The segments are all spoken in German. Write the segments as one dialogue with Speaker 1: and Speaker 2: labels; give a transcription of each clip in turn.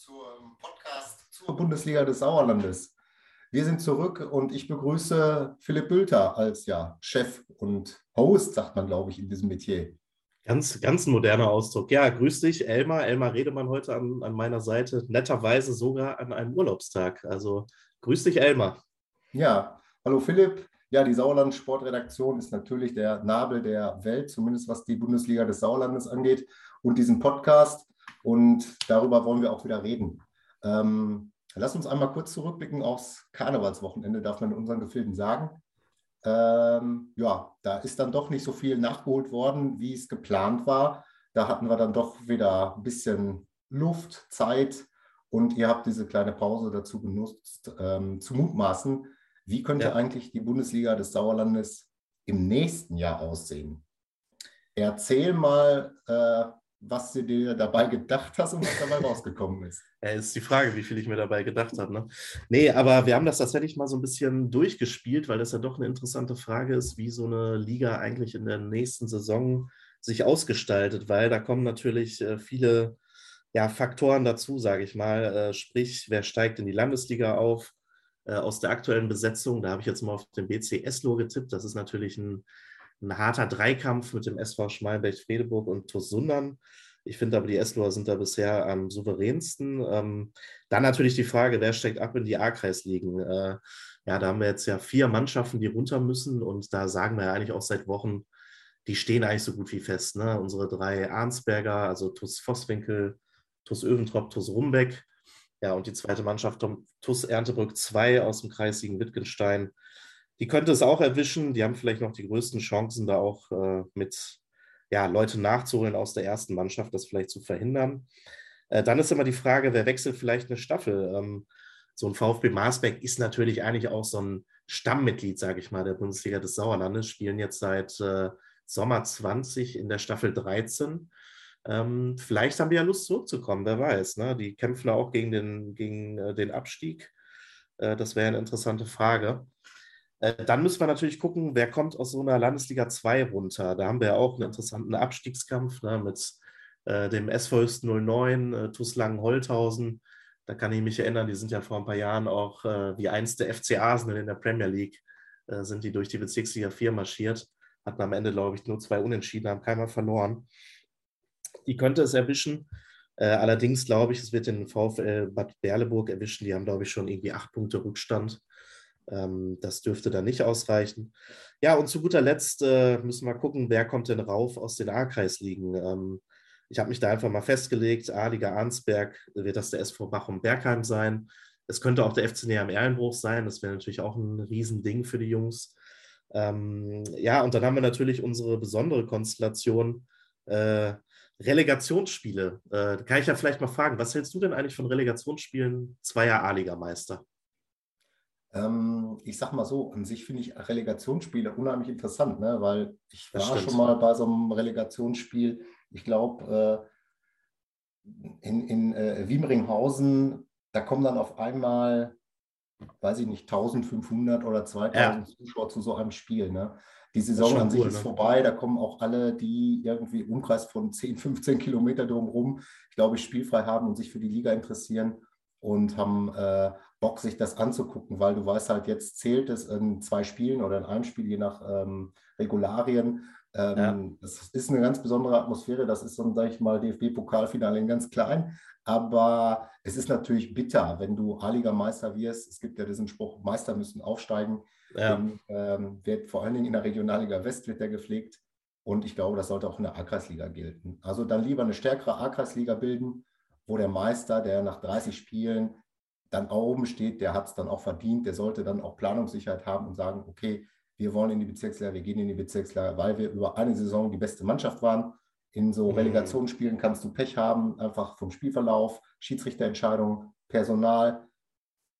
Speaker 1: zum Podcast zur Bundesliga des Sauerlandes. Wir sind zurück und ich begrüße Philipp Bülter als ja, Chef und Host, sagt man, glaube ich, in diesem Metier.
Speaker 2: Ganz, ganz ein moderner Ausdruck. Ja, grüß dich, Elmar. Elmar Redemann heute an, an meiner Seite, netterweise sogar an einem Urlaubstag. Also grüß dich, Elmar.
Speaker 1: Ja, hallo Philipp. Ja, die Sauerland Sportredaktion ist natürlich der Nabel der Welt, zumindest was die Bundesliga des Sauerlandes angeht und diesen Podcast. Und darüber wollen wir auch wieder reden. Ähm, lass uns einmal kurz zurückblicken aufs Karnevalswochenende, darf man in unseren Gefilden sagen. Ähm, ja, da ist dann doch nicht so viel nachgeholt worden, wie es geplant war. Da hatten wir dann doch wieder ein bisschen Luft, Zeit und ihr habt diese kleine Pause dazu genutzt, ähm, zu mutmaßen, wie könnte ja. eigentlich die Bundesliga des Sauerlandes im nächsten Jahr aussehen? Erzähl mal, äh, was du dir dabei gedacht hast und was dabei rausgekommen ist.
Speaker 2: Ja, ist die Frage, wie viel ich mir dabei gedacht habe. Ne? Nee, aber wir haben das tatsächlich mal so ein bisschen durchgespielt, weil das ja doch eine interessante Frage ist, wie so eine Liga eigentlich in der nächsten Saison sich ausgestaltet, weil da kommen natürlich äh, viele ja, Faktoren dazu, sage ich mal. Äh, sprich, wer steigt in die Landesliga auf? Äh, aus der aktuellen Besetzung, da habe ich jetzt mal auf den BC Eslo getippt. Das ist natürlich ein ein harter Dreikampf mit dem SV Schmalberg-Fredeburg und TuS Sundern. Ich finde aber, die Esloer sind da bisher am souveränsten. Ähm, dann natürlich die Frage, wer steckt ab in die A-Kreisligen? Äh, ja, da haben wir jetzt ja vier Mannschaften, die runter müssen und da sagen wir ja eigentlich auch seit Wochen, die stehen eigentlich so gut wie fest. Ne? Unsere drei Arnsberger, also TuS Vosswinkel, TuS Öventrop, TuS Rumbeck. Ja, und die zweite Mannschaft, TuS Erntebrück 2 aus dem Kreisligen Wittgenstein die könnte es auch erwischen. Die haben vielleicht noch die größten Chancen, da auch äh, mit ja, Leute nachzuholen aus der ersten Mannschaft, das vielleicht zu verhindern. Äh, dann ist immer die Frage, wer wechselt vielleicht eine Staffel? Ähm, so ein VfB Marsbeck ist natürlich eigentlich auch so ein Stammmitglied, sage ich mal, der Bundesliga des Sauerlandes, spielen jetzt seit äh, Sommer 20 in der Staffel 13. Ähm, vielleicht haben die ja Lust zurückzukommen, wer weiß. Ne? Die kämpfen auch gegen den, gegen, äh, den Abstieg. Äh, das wäre eine interessante Frage. Äh, dann müssen wir natürlich gucken, wer kommt aus so einer Landesliga 2 runter. Da haben wir auch einen interessanten Abstiegskampf ne, mit äh, dem SV 09, äh, TuS Langen-Holthausen. Da kann ich mich erinnern, die sind ja vor ein paar Jahren auch äh, wie einst der FC Arsenal in der Premier League, äh, sind die durch die Bezirksliga 4 marschiert. Hatten am Ende, glaube ich, nur zwei Unentschieden, haben keiner verloren. Die könnte es erwischen. Äh, allerdings glaube ich, es wird den VfL Bad Berleburg erwischen. Die haben, glaube ich, schon irgendwie acht Punkte Rückstand. Ähm, das dürfte dann nicht ausreichen. Ja, und zu guter Letzt äh, müssen wir gucken, wer kommt denn rauf aus den A-Kreisligen. Ähm, ich habe mich da einfach mal festgelegt, A-Liga Arnsberg wird das der SV Bachum-Bergheim sein. Es könnte auch der FC Näher am Erlenbruch sein. Das wäre natürlich auch ein Riesending für die Jungs. Ähm, ja, und dann haben wir natürlich unsere besondere Konstellation. Äh, Relegationsspiele. Äh, kann ich ja vielleicht mal fragen, was hältst du denn eigentlich von Relegationsspielen zweier A-Liga-Meister?
Speaker 1: Ähm, ich sag mal so, an sich finde ich Relegationsspiele unheimlich interessant, ne? weil ich war schon mal bei so einem Relegationsspiel, ich glaube, äh, in, in äh, Wiemringhausen, da kommen dann auf einmal, weiß ich nicht, 1500 oder 2000 ja. Zuschauer zu so einem Spiel. Ne? Die Saison an sich cool, ist ne? vorbei, da kommen auch alle, die irgendwie Umkreis von 10, 15 Kilometer drumherum, ich glaube, spielfrei haben und sich für die Liga interessieren und haben äh, Bock, sich das anzugucken, weil du weißt halt, jetzt zählt es in zwei Spielen oder in einem Spiel, je nach ähm, Regularien. Ähm, ja. Das ist eine ganz besondere Atmosphäre. Das ist so ein, sag ich mal, DFB-Pokalfinale in ganz klein. Aber es ist natürlich bitter, wenn du A-Liga-Meister wirst. Es gibt ja diesen Spruch, Meister müssen aufsteigen. Ja. Den, ähm, wird vor allen Dingen in der Regionalliga West wird der gepflegt. Und ich glaube, das sollte auch in der A-Kreisliga gelten. Also dann lieber eine stärkere A-Kreisliga bilden, wo der Meister, der nach 30 Spielen dann oben steht, der hat es dann auch verdient, der sollte dann auch Planungssicherheit haben und sagen, okay, wir wollen in die Bezirksliga, wir gehen in die Bezirksliga, weil wir über eine Saison die beste Mannschaft waren. In so mhm. Relegationsspielen kannst du Pech haben, einfach vom Spielverlauf, Schiedsrichterentscheidungen, Personal.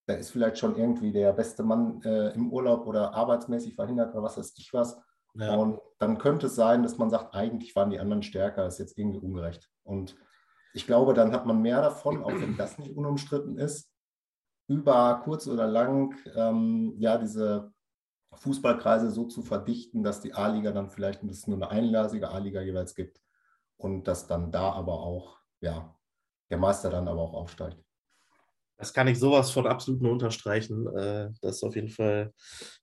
Speaker 1: Da ist vielleicht schon irgendwie der beste Mann äh, im Urlaub oder arbeitsmäßig verhindert oder was weiß ich was. Ja. Und dann könnte es sein, dass man sagt, eigentlich waren die anderen stärker, das ist jetzt irgendwie ungerecht. Und ich glaube, dann hat man mehr davon, auch wenn das nicht unumstritten ist, über kurz oder lang ähm, ja diese Fußballkreise so zu verdichten, dass die A-Liga dann vielleicht ein nur eine einlasige A-Liga jeweils gibt und dass dann da aber auch ja der Meister dann aber auch aufsteigt.
Speaker 2: Das kann ich sowas von absolut nur unterstreichen. Äh, das ist auf jeden Fall,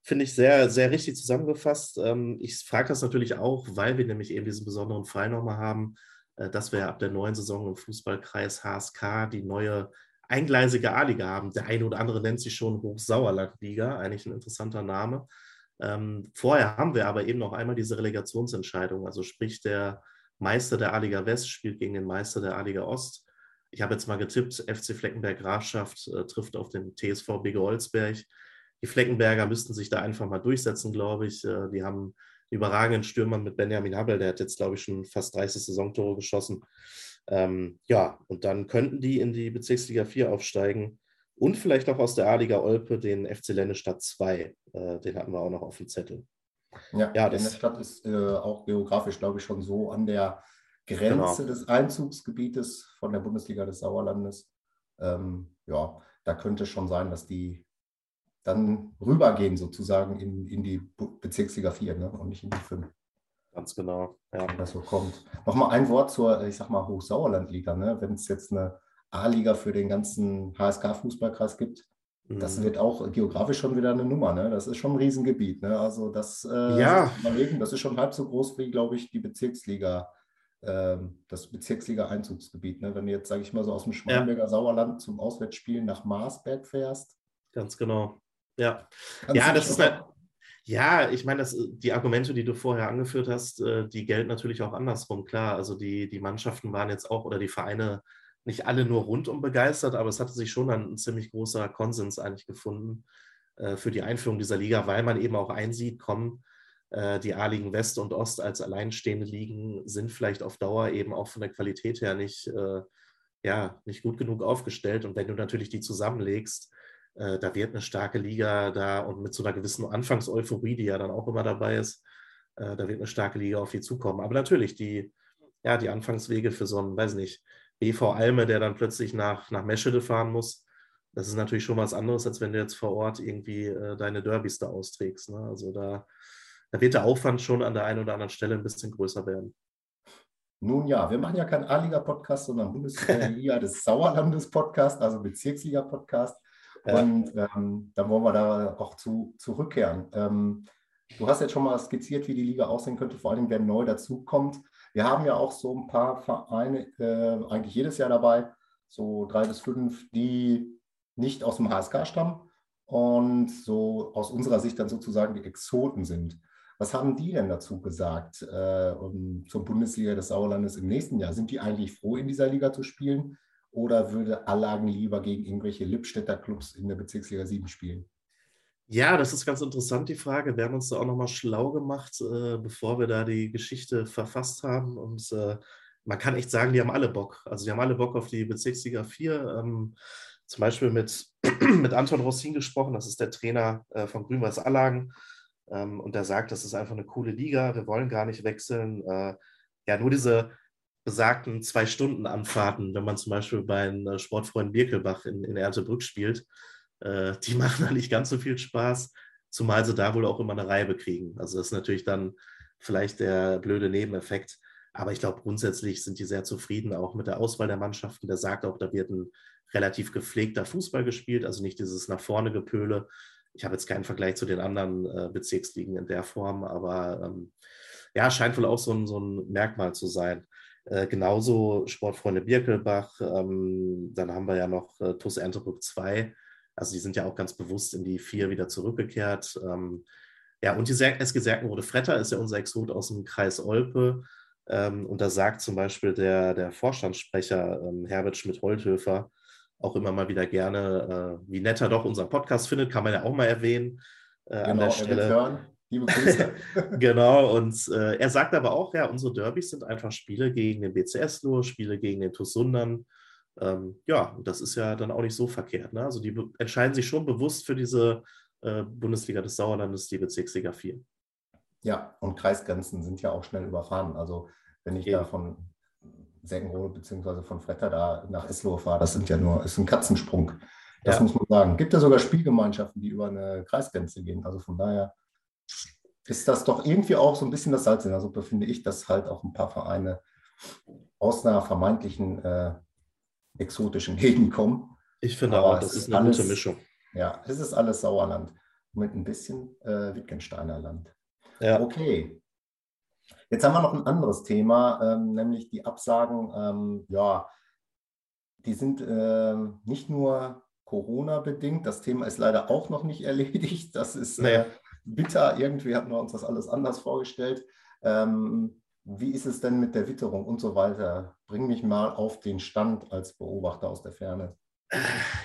Speaker 2: finde ich, sehr, sehr richtig zusammengefasst. Ähm, ich frage das natürlich auch, weil wir nämlich eben diesen besonderen Fall nochmal haben, dass wir ab der neuen Saison im Fußballkreis HSK die neue eingleisige A-Liga haben. Der eine oder andere nennt sie schon Hochsauerlandliga, eigentlich ein interessanter Name. Ähm, vorher haben wir aber eben noch einmal diese Relegationsentscheidung, also sprich der Meister der A-Liga West spielt gegen den Meister der A-Liga Ost ich habe jetzt mal getippt, FC Fleckenberg Grafschaft äh, trifft auf den TSV Bege Olsberg. Die Fleckenberger müssten sich da einfach mal durchsetzen, glaube ich. Äh, die haben überragenden Stürmer mit Benjamin Habel, der hat jetzt, glaube ich, schon fast 30 Saisontore geschossen. Ähm, ja, und dann könnten die in die Bezirksliga 4 aufsteigen und vielleicht auch aus der A-Liga Olpe den FC Lennestadt 2. Äh, den hatten wir auch noch auf dem Zettel.
Speaker 1: Ja, ja Lennestadt ist äh, auch geografisch, glaube ich, schon so an der Grenze genau. des Einzugsgebietes von der Bundesliga des Sauerlandes. Ähm, ja, da könnte schon sein, dass die dann rübergehen sozusagen in, in die Bezirksliga 4 ne? und nicht in die 5.
Speaker 2: Ganz genau,
Speaker 1: ja. Wenn das so kommt. Nochmal ein Wort zur, ich sag mal, Hochsauerlandliga. Ne? Wenn es jetzt eine A-Liga für den ganzen HSK-Fußballkreis gibt, mhm. das wird auch geografisch schon wieder eine Nummer. Ne? Das ist schon ein Riesengebiet. Ne? Also das, äh,
Speaker 2: ja.
Speaker 1: überlegen, das ist schon halb so groß wie, glaube ich, die Bezirksliga ähm, das Bezirksliga-Einzugsgebiet. Ne? Wenn du jetzt, sage ich mal, so aus dem Schmallenberger ja. Sauerland zum Auswärtsspielen nach Marsberg fährst.
Speaker 2: Ganz genau. Ja, ja das ist eine, ja, ich meine, das, die Argumente, die du vorher angeführt hast, äh, die gelten natürlich auch andersrum, klar. Also die, die Mannschaften waren jetzt auch oder die Vereine nicht alle nur rundum begeistert, aber es hatte sich schon ein ziemlich großer Konsens eigentlich gefunden äh, für die Einführung dieser Liga, weil man eben auch einsieht, kommen, äh, die A-Ligen West und Ost als alleinstehende Ligen sind vielleicht auf Dauer eben auch von der Qualität her nicht, ja, nicht gut genug aufgestellt. Und wenn du natürlich die zusammenlegst, äh, da wird eine starke Liga da und mit so einer gewissen Anfangseuphorie, die ja dann auch immer dabei ist, äh, da wird eine starke Liga auf die zukommen. Aber natürlich, die, ja, die Anfangswege für so einen, weiß nicht, BV Alme, der dann plötzlich nach, nach Meschede fahren muss, das ist natürlich schon was anderes, als wenn du jetzt vor Ort irgendwie äh, deine Derbys da austrägst. Ne? Also da da wird der Aufwand schon an der einen oder anderen Stelle ein bisschen größer werden.
Speaker 1: Nun ja, wir machen ja keinen A-Liga-Podcast, sondern Bundesliga des Sauerlandes-Podcast, also Bezirksliga-Podcast. Und ähm, dann wollen wir da auch zu, zurückkehren. Ähm, du hast jetzt schon mal skizziert, wie die Liga aussehen könnte, vor allem wer neu dazukommt. Wir haben ja auch so ein paar Vereine äh, eigentlich jedes Jahr dabei, so drei bis fünf, die nicht aus dem HSK stammen und so aus unserer Sicht dann sozusagen die Exoten sind. Was haben die denn dazu gesagt äh, um, zur Bundesliga des Sauerlandes im nächsten Jahr? Sind die eigentlich froh, in dieser Liga zu spielen? Oder würde Allagen lieber gegen irgendwelche Lippstädter Clubs in der Bezirksliga 7 spielen?
Speaker 2: Ja, das ist ganz interessant, die Frage. Wir haben uns da auch nochmal schlau gemacht, äh, bevor wir da die Geschichte verfasst haben. Und äh, man kann echt sagen, die haben alle Bock. Also die haben alle Bock auf die Bezirksliga 4. Ähm, zum Beispiel mit, mit Anton Rossin gesprochen, das ist der Trainer äh, von Grün-Weiß Allagen. Ähm, und der sagt, das ist einfach eine coole Liga, wir wollen gar nicht wechseln. Äh, ja, nur diese besagten zwei Stunden Anfahrten, wenn man zum Beispiel bei einem äh, Sportfreund Birkelbach in, in Ertebrück spielt, äh, die machen da nicht ganz so viel Spaß, zumal sie da wohl auch immer eine Reibe kriegen. Also das ist natürlich dann vielleicht der blöde Nebeneffekt. Aber ich glaube, grundsätzlich sind die sehr zufrieden, auch mit der Auswahl der Mannschaften. Der sagt auch, da wird ein relativ gepflegter Fußball gespielt, also nicht dieses nach vorne Gepöle, ich habe jetzt keinen Vergleich zu den anderen äh, Bezirksligen in der Form, aber ähm, ja, scheint wohl auch so ein, so ein Merkmal zu sein. Äh, genauso Sportfreunde Birkelbach, ähm, dann haben wir ja noch äh, TuS Enterbrück 2. Also die sind ja auch ganz bewusst in die vier wieder zurückgekehrt. Ähm, ja, und die SG Serkenrode Fretter ist ja unser Exot aus dem Kreis Olpe. Ähm, und da sagt zum Beispiel der, der Vorstandssprecher ähm, Herbert Schmidt-Holthöfer, auch immer mal wieder gerne, äh, wie nett er doch unseren Podcast findet, kann man ja auch mal erwähnen äh, genau, an der Stelle. Liebe Grüße. genau, und äh, er sagt aber auch, ja, unsere Derbys sind einfach Spiele gegen den BCS nur, Spiele gegen den TuS Sundern. Ähm, ja, und das ist ja dann auch nicht so verkehrt. Ne? Also die entscheiden sich schon bewusst für diese äh, Bundesliga des Sauerlandes, die Bezirksliga 4.
Speaker 1: Ja, und Kreisgrenzen sind ja auch schnell überfahren. Also wenn ich Eben. da von Sengenrode bzw. von Fretter da nach Eslohe fahre, das sind ja nur, ist ein Katzensprung. Das ja. muss man sagen. Gibt ja sogar Spielgemeinschaften, die über eine Kreisgrenze gehen. Also von daher ist das doch irgendwie auch so ein bisschen das Salz in der Suppe, finde ich, dass halt auch ein paar Vereine aus einer vermeintlichen äh, exotischen Gegend kommen
Speaker 2: Ich finde Aber auch, das ist eine alles, gute Mischung.
Speaker 1: Ja, es ist alles Sauerland mit ein bisschen äh, Wittgensteiner Land. Ja. Okay. Jetzt haben wir noch ein anderes Thema, ähm, nämlich die Absagen. Ähm, ja, die sind äh, nicht nur Corona-bedingt. Das Thema ist leider auch noch nicht erledigt. Das ist äh, bitter. Irgendwie hatten wir uns das alles anders vorgestellt. Ähm, wie ist es denn mit der Witterung und so weiter? Bring mich mal auf den Stand als Beobachter aus der Ferne.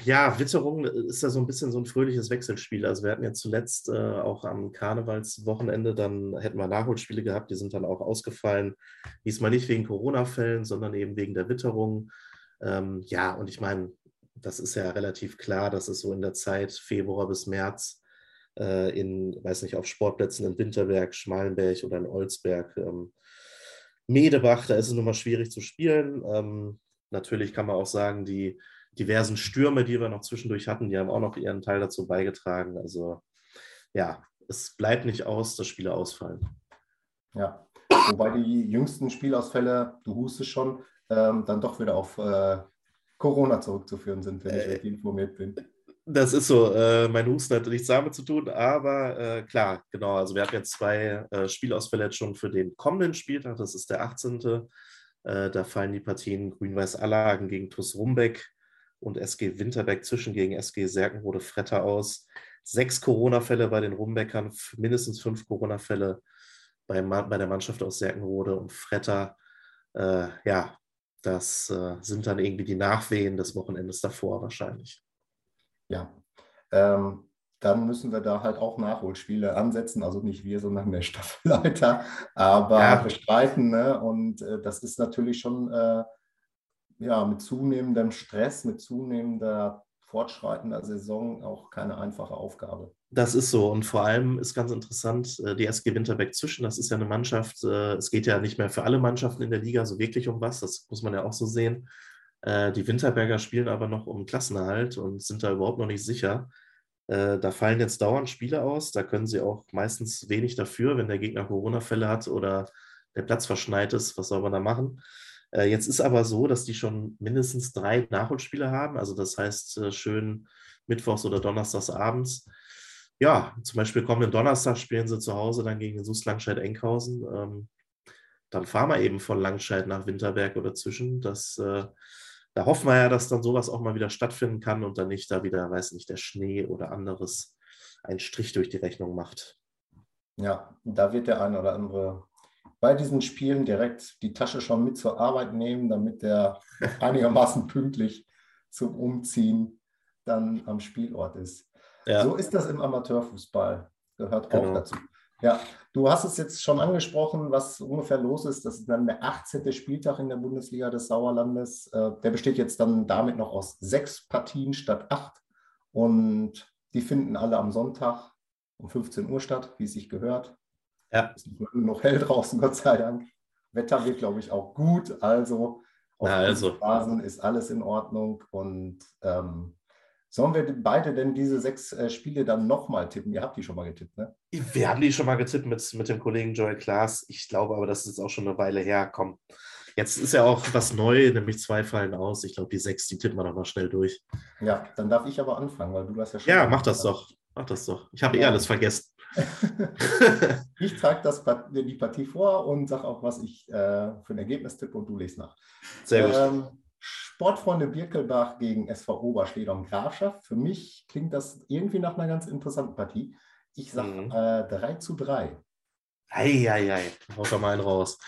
Speaker 2: Ja, Witterung ist ja so ein bisschen so ein fröhliches Wechselspiel. Also wir hatten ja zuletzt äh, auch am Karnevalswochenende, dann hätten wir Nachholspiele gehabt, die sind dann auch ausgefallen. Diesmal nicht wegen Corona-Fällen, sondern eben wegen der Witterung. Ähm, ja, und ich meine, das ist ja relativ klar, dass es so in der Zeit Februar bis März äh, in, weiß nicht, auf Sportplätzen in Winterberg, Schmalenberg oder in Olsberg, ähm, Medebach, da ist es nun mal schwierig zu spielen. Ähm, natürlich kann man auch sagen, die diversen Stürme, die wir noch zwischendurch hatten, die haben auch noch ihren Teil dazu beigetragen. Also ja, es bleibt nicht aus, dass Spiele ausfallen.
Speaker 1: Ja, wobei die jüngsten Spielausfälle, du hustest schon, ähm, dann doch wieder auf äh, Corona zurückzuführen sind, wenn äh, ich richtig informiert bin.
Speaker 2: Das ist so. Äh, mein Husten hat nichts damit zu tun, aber äh, klar, genau. Also wir hatten jetzt zwei äh, Spielausfälle jetzt schon für den kommenden Spieltag. Das ist der 18. Äh, da fallen die Partien Grün-Weiß Allagen gegen TuS Rumbeck und SG Winterberg zwischen gegen SG Serkenrode Fretter aus. Sechs Corona-Fälle bei den Rumbeckern, mindestens fünf Corona-Fälle bei, bei, der Mannschaft aus Serkenrode und Fretter. Äh, ja, das äh, sind dann irgendwie die Nachwehen des Wochenendes davor wahrscheinlich.
Speaker 1: Ja, ähm, dann müssen wir da halt auch Nachholspiele ansetzen. Also nicht wir, sondern der Staffelleiter. Aber ja. bestreiten. Ne? Und äh, das ist natürlich schon äh, ja, mit zunehmendem Stress, mit zunehmender fortschreitender Saison auch keine einfache Aufgabe.
Speaker 2: Das ist so. Und vor allem ist ganz interessant, äh, die SG Winterberg Zwischen, das ist ja eine Mannschaft, äh, es geht ja nicht mehr für alle Mannschaften in der Liga so wirklich um was, das muss man ja auch so sehen. Äh, die Winterberger spielen aber noch um Klassenerhalt und sind da überhaupt noch nicht sicher. Da fallen jetzt dauernd Spiele aus, da können sie auch meistens wenig dafür, wenn der Gegner Corona-Fälle hat oder der Platz verschneit ist, was soll man da machen? Äh, jetzt ist aber so, dass die schon mindestens drei Nachholspiele haben. Also das heißt, äh, schön mittwochs oder donnerstags abends. Ja, zum Beispiel kommenden Donnerstag spielen sie zu Hause dann gegen den SUS Langscheid-Enkhausen. Ähm, dann fahren wir eben von Langscheid nach Winterberg oder zwischen. Das, äh, da hoffen wir ja, dass dann sowas auch mal wieder stattfinden kann und dann nicht da wieder, weiß nicht, der Schnee oder anderes einen Strich durch die Rechnung macht.
Speaker 1: Ja, da wird der eine oder andere bei diesen Spielen direkt die Tasche schon mit zur Arbeit nehmen, damit der einigermaßen pünktlich zum Umziehen dann am Spielort ist. Ja. So ist das im Amateurfußball. Gehört genau. auch dazu. Ja, du hast es jetzt schon angesprochen, was ungefähr los ist. Das ist dann der 18. Spieltag in der Bundesliga des Sauerlandes. Äh, der besteht jetzt dann damit noch aus sechs Partien statt acht. Und die finden alle am Sonntag um 15 Uhr statt, wie es sich gehört. Ja. Es ist noch hell draußen, Gott sei Dank. Wetter wird, glaube ich, auch gut. Also auf Na, also. Phasen ist alles in Ordnung. Und ähm, sollen wir beide denn diese sechs äh, Spiele dann nochmal tippen? Ihr habt die schon mal getippt, ne?
Speaker 2: Wir haben die schon mal getippt mit, mit dem Kollegen Joel Klaas. Ich glaube aber, das ist auch schon eine Weile her. Komm, jetzt ist ja auch was neu, nämlich zwei fallen aus. Ich glaube, die sechs, die tippen wir noch mal schnell durch.
Speaker 1: Ja, dann darf ich aber anfangen, weil du das ja
Speaker 2: schon. Ja, mach das doch. Mach das doch. Ich habe ja. eh alles vergessen.
Speaker 1: ich trage die Partie vor und sage auch, was ich äh, für ein Ergebnis tippe und du liest nach. Sehr gut. Ähm, Sportfreunde Birkelbach gegen SV Oberschledern Grafschaft. Für mich klingt das irgendwie nach einer ganz interessanten Partie. Ich sage mhm. äh, 3 zu 3.
Speaker 2: Eieiei, haut da mal einen raus.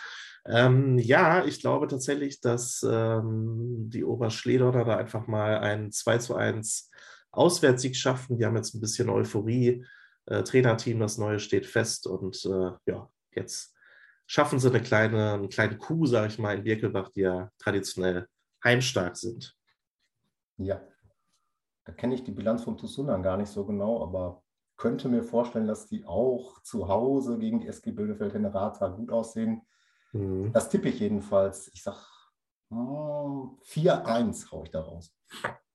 Speaker 2: Ähm, ja, ich glaube tatsächlich, dass ähm, die Oberschlederner da einfach mal ein 2 zu 1 Auswärtssieg schaffen. Die haben jetzt ein bisschen Euphorie äh, Trainerteam, das neue steht fest und äh, ja, jetzt schaffen sie eine kleine, einen kleinen Kuh, sage ich mal, in Birkelbach, die ja traditionell heimstark sind.
Speaker 1: Ja, da kenne ich die Bilanz von Tusunan gar nicht so genau, aber könnte mir vorstellen, dass die auch zu Hause gegen die SG Bildefeld Rata gut aussehen. Mhm. Das tippe ich jedenfalls. Ich sage oh, 4-1 haue ich da raus.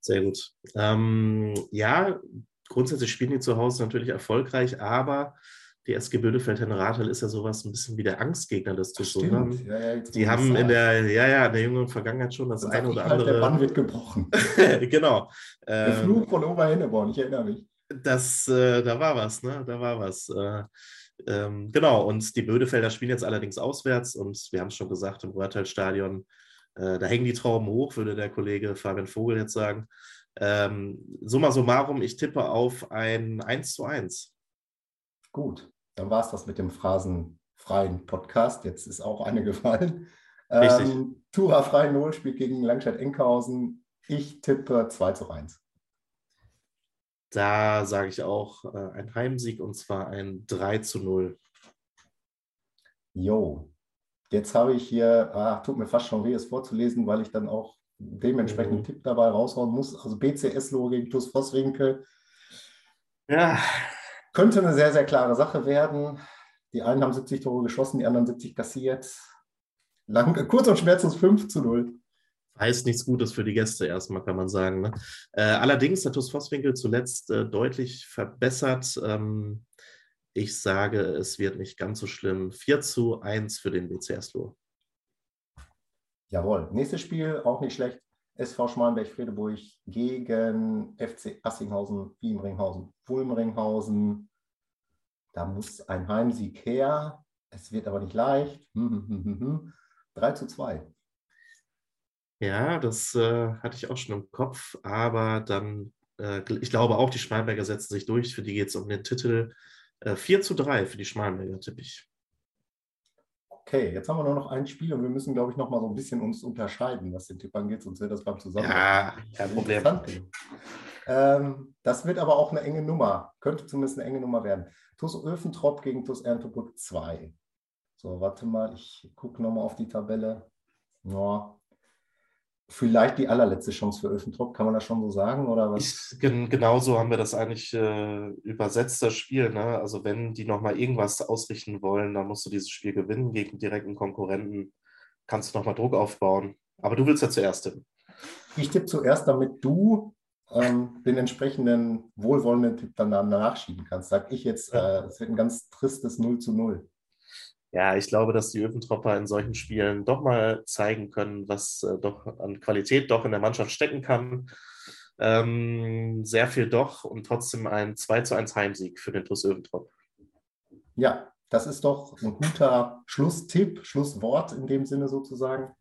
Speaker 2: Sehr gut. Ähm, ja, grundsätzlich spielen die zu Hause natürlich erfolgreich, aber die SG Bödefeld-Henne-Rathel ist ja sowas ein bisschen wie der Angstgegner des TuS.
Speaker 1: Stimmt. Ja, ja,
Speaker 2: die haben in der, ja, ja, in der jüngeren Vergangenheit schon das eine oder andere. Halt,
Speaker 1: der Bann wird gebrochen.
Speaker 2: genau.
Speaker 1: Der ähm, Flug von Oberhenneborn, ich erinnere mich.
Speaker 2: Das, äh, da war was, ne? Da war was. Äh, ähm, genau, und die Bödefelder spielen jetzt allerdings auswärts und wir haben es schon gesagt, im Ruhrtal-Stadion, äh, da hängen die Trauben hoch, würde der Kollege Fabian Vogel jetzt sagen. Ähm, summa summarum, ich tippe auf ein 1 zu 1.
Speaker 1: Gut, dann war es das mit dem phrasenfreien Podcast. Jetzt ist auch eine gefallen.
Speaker 2: Richtig. Ähm,
Speaker 1: Tura Frei Null spielt gegen Langstadt-Enkhausen. Ich tippe 2 zu 1.
Speaker 2: Da sage ich auch äh, ein Heimsieg und zwar ein 3 zu 0.
Speaker 1: Jo, jetzt habe ich hier, ah, tut mir fast schon weh, es vorzulesen, weil ich dann auch dementsprechend einen mhm. Tipp dabei raushauen muss. Also BCS-Logo gegen TuS Vosswinkel.
Speaker 2: Ja.
Speaker 1: Könnte eine sehr, sehr klare Sache werden. Die einen haben 70 Tore geschossen, die anderen 70 kassiert. Lang, kurz und schmerzlos 5 zu 0
Speaker 2: heißt nichts Gutes für die Gäste erstmal, kann man sagen. Ne? Äh, allerdings hat TuS Vosswinkel zuletzt äh, deutlich verbessert. Ähm, ich sage, es wird nicht ganz so schlimm. 4 zu 1 für den BCS Lohr.
Speaker 1: Jawohl. Nächstes Spiel auch nicht schlecht. SV Schmalenberg-Fredeburg gegen FC Assinghausen, Wiemringhausen, Wulmringhausen. Da muss ein Heimsieg her. Es wird aber nicht leicht. 3 zu 2.
Speaker 2: Ja, das äh, hatte ich auch schon im Kopf, aber dann, äh, ich glaube auch, die Schmalberger setzen sich durch. Für die geht es um den Titel. Äh, 4 zu 3 für die Schmalberger, tippe ich.
Speaker 1: Okay, jetzt haben wir nur noch ein Spiel und wir müssen, glaube ich, noch mal so ein bisschen uns unterscheiden, was den Tipp angeht, sonst wird das beim Zusammenhang.
Speaker 2: Ja, kein Problem.
Speaker 1: Ähm, das wird aber auch eine enge Nummer, könnte zumindest eine enge Nummer werden. TuS Öfentrop gegen TuS Erntebrück 2. So, warte mal, ich gucke nochmal auf die Tabelle. Ja, vielleicht die allerletzte Chance für Öfentrop, kann man das schon so sagen? Oder was?
Speaker 2: Ich, gen genauso haben wir das eigentlich äh, übersetzt, das Spiel. Ne? Also wenn die nochmal irgendwas ausrichten wollen, dann musst du dieses Spiel gewinnen gegen direkten Konkurrenten, kannst du nochmal Druck aufbauen. Aber du willst ja zuerst tippen.
Speaker 1: Ich tippe zuerst, damit du ähm, den entsprechenden wohlwollenden Tipp dann nachschieben kannst. Sag ich jetzt, äh, es wird ein ganz tristes 0 zu 0
Speaker 2: ja, ich glaube, dass die Öfentropper in solchen Spielen doch mal zeigen können, was äh, doch an Qualität doch in der Mannschaft stecken kann. Ähm, sehr viel doch und trotzdem ein 2 zu 1 Heimsieg für den TuS Öventrop.
Speaker 1: Ja, das ist doch ein guter Schlusstipp, Schlusswort in dem Sinne sozusagen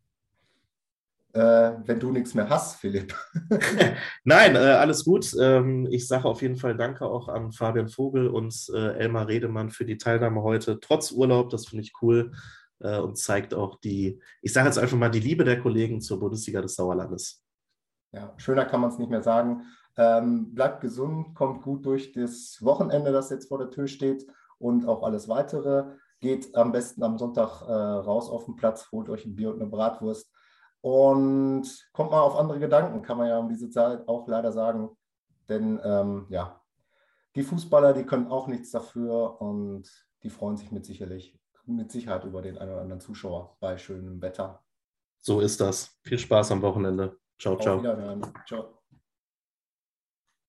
Speaker 1: äh, wenn du nichts mehr hast, Philipp.
Speaker 2: Nein, äh, alles gut. Ähm, ich sage auf jeden Fall Danke auch an Fabian Vogel und äh, Elmar Redemann für die Teilnahme heute, trotz Urlaub. Das finde ich cool äh, und zeigt auch die, ich sage jetzt einfach mal, die Liebe der Kollegen zur Bundesliga des Sauerlandes.
Speaker 1: Ja, schöner kann man es nicht mehr sagen. Ähm, bleibt gesund, kommt gut durch das Wochenende, das jetzt vor der Tür steht und auch alles weitere. Geht am besten am Sonntag äh, raus auf den Platz, holt euch ein Bier und eine Bratwurst und kommt mal auf andere Gedanken, kann man ja um diese Zeit auch leider sagen. Denn ähm, ja, die Fußballer, die können auch nichts dafür und die freuen sich mit, sicherlich, mit Sicherheit über den einen oder anderen Zuschauer bei schönem Wetter.
Speaker 2: So ist das. Viel Spaß am Wochenende. Ciao, ciao.
Speaker 1: Ciao.